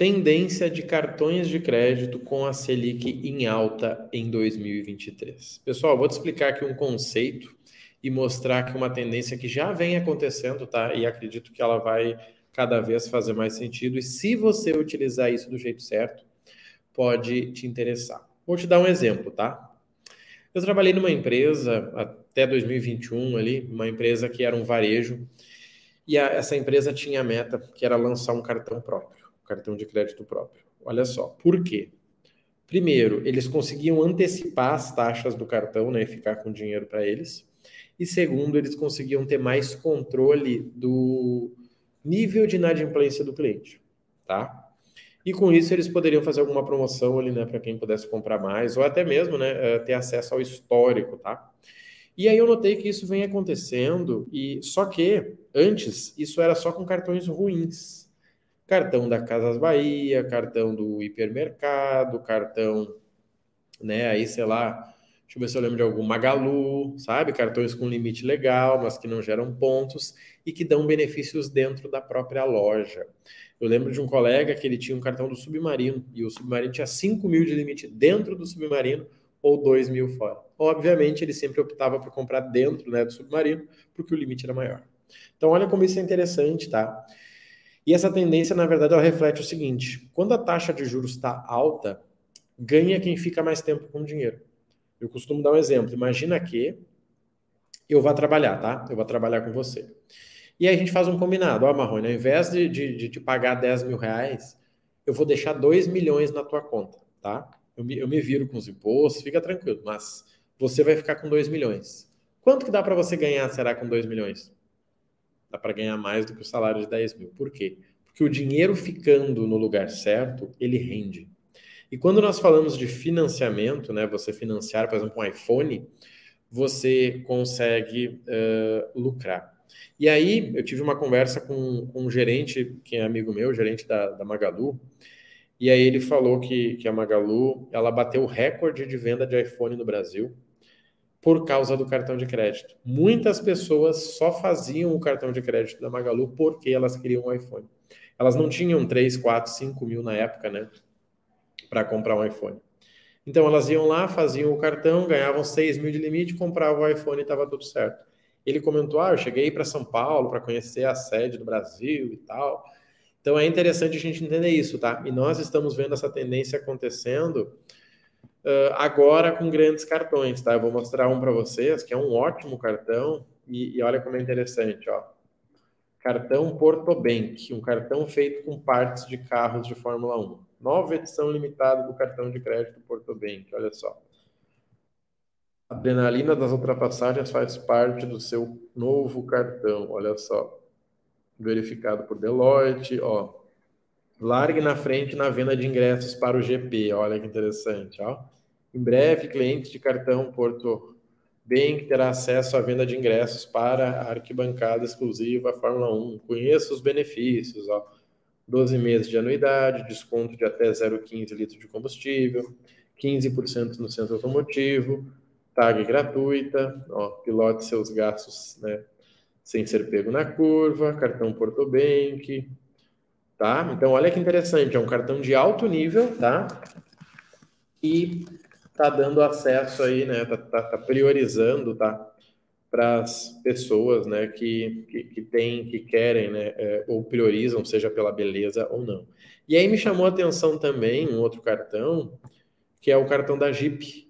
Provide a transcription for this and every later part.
Tendência de cartões de crédito com a Selic em alta em 2023. Pessoal, vou te explicar aqui um conceito e mostrar que uma tendência que já vem acontecendo, tá? E acredito que ela vai cada vez fazer mais sentido. E se você utilizar isso do jeito certo, pode te interessar. Vou te dar um exemplo, tá? Eu trabalhei numa empresa até 2021 ali, uma empresa que era um varejo, e a, essa empresa tinha a meta que era lançar um cartão próprio cartão de crédito próprio. Olha só, por quê? Primeiro, eles conseguiam antecipar as taxas do cartão, né, e ficar com dinheiro para eles. E segundo, eles conseguiam ter mais controle do nível de inadimplência do cliente, tá? E com isso eles poderiam fazer alguma promoção ali, né, para quem pudesse comprar mais, ou até mesmo, né, eh, ter acesso ao histórico, tá? E aí eu notei que isso vem acontecendo, e só que antes isso era só com cartões ruins cartão da Casas Bahia, cartão do hipermercado, cartão, né, aí sei lá, deixa eu ver se eu lembro de algum Magalu, sabe? Cartões com limite legal, mas que não geram pontos e que dão benefícios dentro da própria loja. Eu lembro de um colega que ele tinha um cartão do Submarino e o Submarino tinha 5 mil de limite dentro do Submarino ou 2 mil fora. Obviamente, ele sempre optava por comprar dentro né, do Submarino porque o limite era maior. Então, olha como isso é interessante, tá? E essa tendência, na verdade, ela reflete o seguinte: quando a taxa de juros está alta, ganha quem fica mais tempo com o dinheiro. Eu costumo dar um exemplo. Imagina que eu vá trabalhar, tá? Eu vou trabalhar com você. E aí a gente faz um combinado. Ó, Marrone, ao invés de, de, de te pagar 10 mil reais, eu vou deixar 2 milhões na tua conta, tá? Eu me, eu me viro com os impostos, fica tranquilo, mas você vai ficar com 2 milhões. Quanto que dá para você ganhar, será, com 2 milhões? Dá para ganhar mais do que o salário de 10 mil. Por quê? Porque o dinheiro ficando no lugar certo, ele rende. E quando nós falamos de financiamento, né, você financiar, por exemplo, um iPhone, você consegue uh, lucrar. E aí, eu tive uma conversa com, com, um gerente, que é amigo meu, gerente da, da Magalu, e aí ele falou que, que a Magalu, ela bateu o recorde de venda de iPhone no Brasil, por causa do cartão de crédito. Muitas pessoas só faziam o cartão de crédito da Magalu porque elas queriam um iPhone. Elas não tinham 3, 4, 5 mil na época, né? Para comprar um iPhone. Então elas iam lá, faziam o cartão, ganhavam 6 mil de limite, compravam o iPhone e estava tudo certo. Ele comentou: Ah, eu cheguei para São Paulo para conhecer a sede do Brasil e tal. Então é interessante a gente entender isso, tá? E nós estamos vendo essa tendência acontecendo Uh, agora com grandes cartões, tá? Eu vou mostrar um para vocês, que é um ótimo cartão, e, e, olha como é interessante, ó. Cartão Porto Bank, um cartão feito com partes de carros de Fórmula 1. Nova edição limitada do cartão de crédito Porto Bank, olha só. A adrenalina das ultrapassagens faz parte do seu novo cartão, olha só. Verificado por Deloitte, ó Largue na frente na venda de ingressos para o GP. Olha que interessante. Ó. Em breve, clientes de cartão Porto Bank terá acesso à venda de ingressos para a arquibancada exclusiva Fórmula 1. Conheça os benefícios. Ó. 12 meses de anuidade, desconto de até 0,15 litros de combustível, 15% no centro automotivo, tag gratuita, ó, pilote seus gastos né, sem ser pego na curva, cartão Porto Bank, tá? Então, olha que interessante, é um cartão de alto nível, tá? E tá dando acesso aí, né? Tá, tá, tá priorizando, tá? Para as pessoas, né? Que, que, que têm, que querem, né? É, ou priorizam, seja pela beleza ou não. E aí me chamou a atenção também um outro cartão, que é o cartão da Jeep.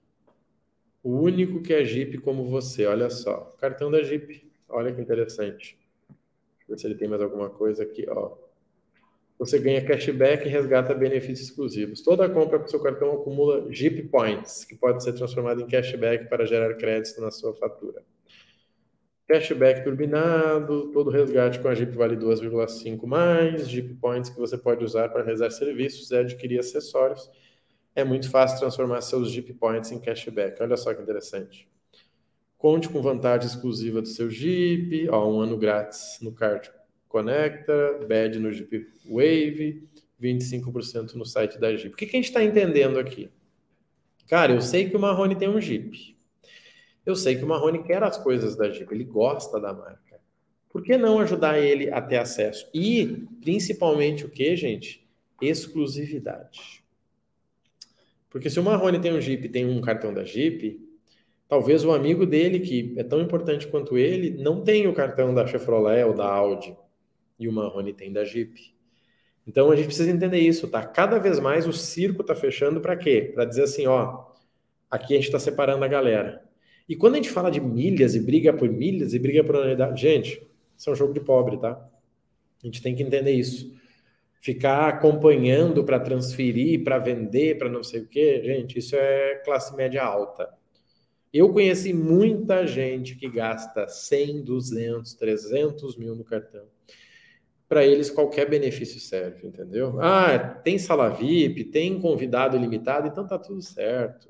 O único que é Jeep como você, olha só. Cartão da Jeep, olha que interessante. Deixa eu ver se ele tem mais alguma coisa aqui, ó você ganha cashback e resgata benefícios exclusivos. Toda compra com seu cartão acumula Jeep Points, que pode ser transformado em cashback para gerar crédito na sua fatura. Cashback turbinado, todo resgate com a Jeep vale 2,5 mais, Jeep Points que você pode usar para realizar serviços e adquirir acessórios. É muito fácil transformar seus Jeep Points em cashback. Olha só que interessante. Conte com vantagem exclusiva do seu Jeep, ó, um ano grátis no card Conecta, BED no Jeep Wave, 25% no site da Jeep. O que, que a gente está entendendo aqui? Cara, eu sei que o Marrone tem um Jeep. Eu sei que o Marrone quer as coisas da Jeep, ele gosta da marca. Por que não ajudar ele a ter acesso? E, principalmente, o que, gente? exclusividade. Porque se o Marrone tem um Jeep tem um cartão da Jeep, talvez o amigo dele, que é tão importante quanto ele, não tenha o cartão da Chevrolet ou da Audi. E o Marrone tem da Jeep. Então a gente precisa entender isso, tá? Cada vez mais o circo tá fechando para quê? Para dizer assim, ó, aqui a gente está separando a galera. E quando a gente fala de milhas e briga por milhas e briga por unidade, gente, isso é um jogo de pobre, tá? A gente tem que entender isso ficar acompanhando para transferir, para vender, para não sei o quê, gente, isso é classe média alta. Eu conheci muita gente que gasta 100, 200, 300 mil no cartão. Para eles, qualquer benefício serve, entendeu? Ah, tem sala VIP, tem convidado ilimitado, então tá tudo certo.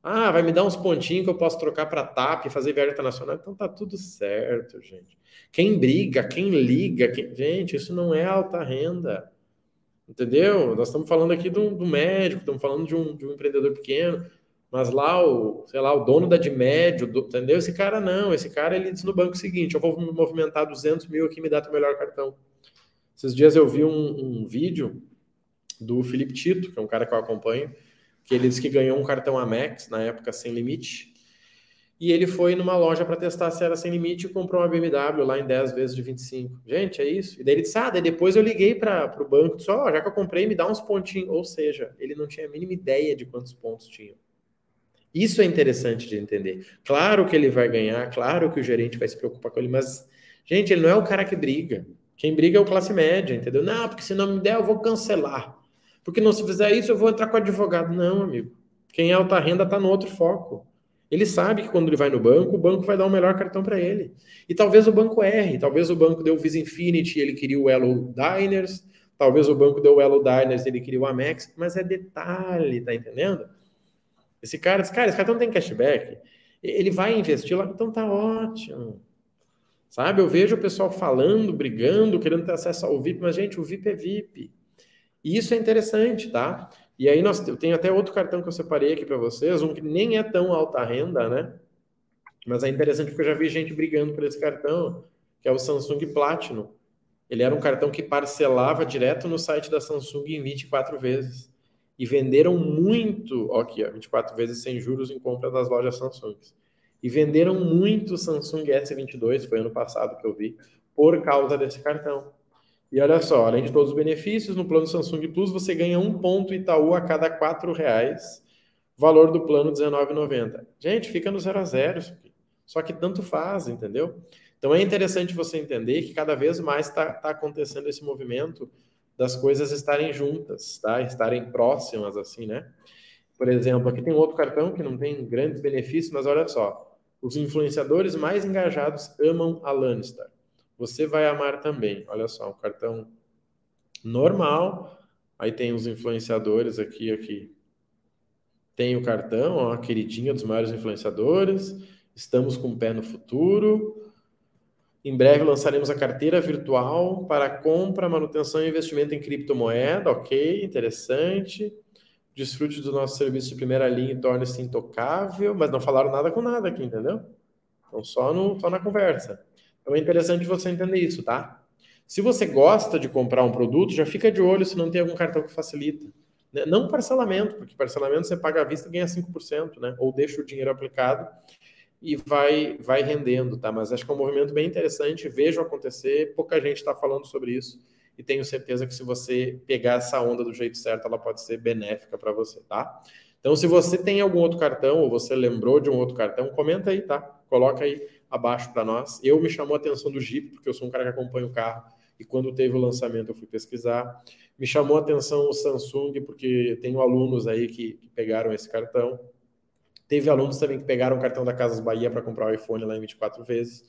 Ah, vai me dar uns pontinhos que eu posso trocar para TAP e fazer viagem internacional, então tá tudo certo, gente. Quem briga, quem liga, quem... gente, isso não é alta renda. Entendeu? Nós estamos falando aqui do, do médico, estamos falando de um, de um, empreendedor pequeno, mas lá o, sei lá, o dono da de médio, do, entendeu? Esse cara não, esse cara ele diz no banco o seguinte: eu vou movimentar 200 mil aqui, me dá o melhor cartão. Esses dias eu vi um, um vídeo do Felipe Tito, que é um cara que eu acompanho, que ele disse que ganhou um cartão Amex na época sem limite e ele foi numa loja para testar se era sem limite e comprou uma BMW lá em 10 vezes de 25. Gente, é isso. E daí ele disse: Ah, daí depois eu liguei para o banco e disse: Ó, oh, já que eu comprei, me dá uns pontinhos. Ou seja, ele não tinha a mínima ideia de quantos pontos tinha. Isso é interessante de entender. Claro que ele vai ganhar, claro que o gerente vai se preocupar com ele, mas, gente, ele não é o cara que briga. Quem briga é o classe média, entendeu? Não, porque se não me der, eu vou cancelar. Porque não se fizer isso, eu vou entrar com advogado. Não, amigo. Quem é alta renda está no outro foco. Ele sabe que quando ele vai no banco, o banco vai dar o melhor cartão para ele. E talvez o banco erre, talvez o banco deu o Visa Infinity e ele queria o Elo Diners, talvez o banco deu o Elo Diners e ele queria o Amex, mas é detalhe, tá entendendo? Esse cara, esse cara, esse cartão tem cashback, ele vai investir lá, então tá ótimo. Sabe, eu vejo o pessoal falando, brigando, querendo ter acesso ao VIP, mas gente, o VIP é VIP. E isso é interessante, tá? E aí nós, eu tenho até outro cartão que eu separei aqui para vocês, um que nem é tão alta renda, né? Mas é interessante porque eu já vi gente brigando por esse cartão, que é o Samsung Platinum. Ele era um cartão que parcelava direto no site da Samsung em 24 vezes. E venderam muito, ó, aqui, ó, 24 vezes sem juros em compra das lojas Samsung. E venderam muito Samsung S22, foi ano passado que eu vi, por causa desse cartão. E olha só, além de todos os benefícios, no plano Samsung Plus você ganha um ponto Itaú a cada quatro reais, valor do plano R$19,90. Gente, fica no zero a zero. Só que tanto faz, entendeu? Então é interessante você entender que cada vez mais está tá acontecendo esse movimento das coisas estarem juntas, tá? Estarem próximas, assim, né? Por exemplo, aqui tem um outro cartão que não tem grandes benefícios, mas olha só. Os influenciadores mais engajados amam a Lannister você vai amar também. Olha só, um cartão normal. Aí tem os influenciadores aqui, aqui. Tem o cartão, ó, queridinha dos maiores influenciadores. Estamos com o pé no futuro. Em breve lançaremos a carteira virtual para compra, manutenção e investimento em criptomoeda. Ok, interessante. Desfrute do nosso serviço de primeira linha e torne-se intocável. Mas não falaram nada com nada aqui, entendeu? Então, só, no, só na conversa. Então é interessante você entender isso, tá? Se você gosta de comprar um produto, já fica de olho se não tem algum cartão que facilita. Né? Não parcelamento, porque parcelamento você paga à vista e ganha 5%, né? Ou deixa o dinheiro aplicado e vai, vai rendendo, tá? Mas acho que é um movimento bem interessante, vejo acontecer, pouca gente está falando sobre isso e tenho certeza que se você pegar essa onda do jeito certo, ela pode ser benéfica para você, tá? Então, se você tem algum outro cartão ou você lembrou de um outro cartão, comenta aí, tá? Coloca aí abaixo para nós. Eu me chamou a atenção do Jeep, porque eu sou um cara que acompanha o carro, e quando teve o lançamento eu fui pesquisar. Me chamou a atenção o Samsung, porque tenho alunos aí que, que pegaram esse cartão. Teve alunos também que pegaram o cartão da Casas Bahia para comprar o iPhone lá em 24 vezes.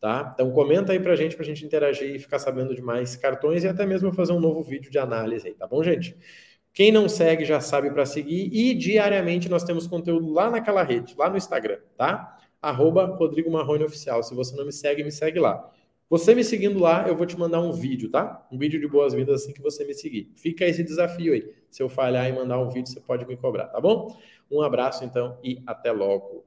Tá? Então comenta aí para a gente, para a gente interagir e ficar sabendo de mais cartões e até mesmo fazer um novo vídeo de análise aí, tá bom, gente? Quem não segue já sabe para seguir e diariamente nós temos conteúdo lá naquela rede, lá no Instagram, tá? arroba Rodrigo Marrone Oficial. Se você não me segue, me segue lá. Você me seguindo lá, eu vou te mandar um vídeo, tá? Um vídeo de boas-vindas assim que você me seguir. Fica esse desafio aí. Se eu falhar e mandar um vídeo, você pode me cobrar, tá bom? Um abraço então e até logo.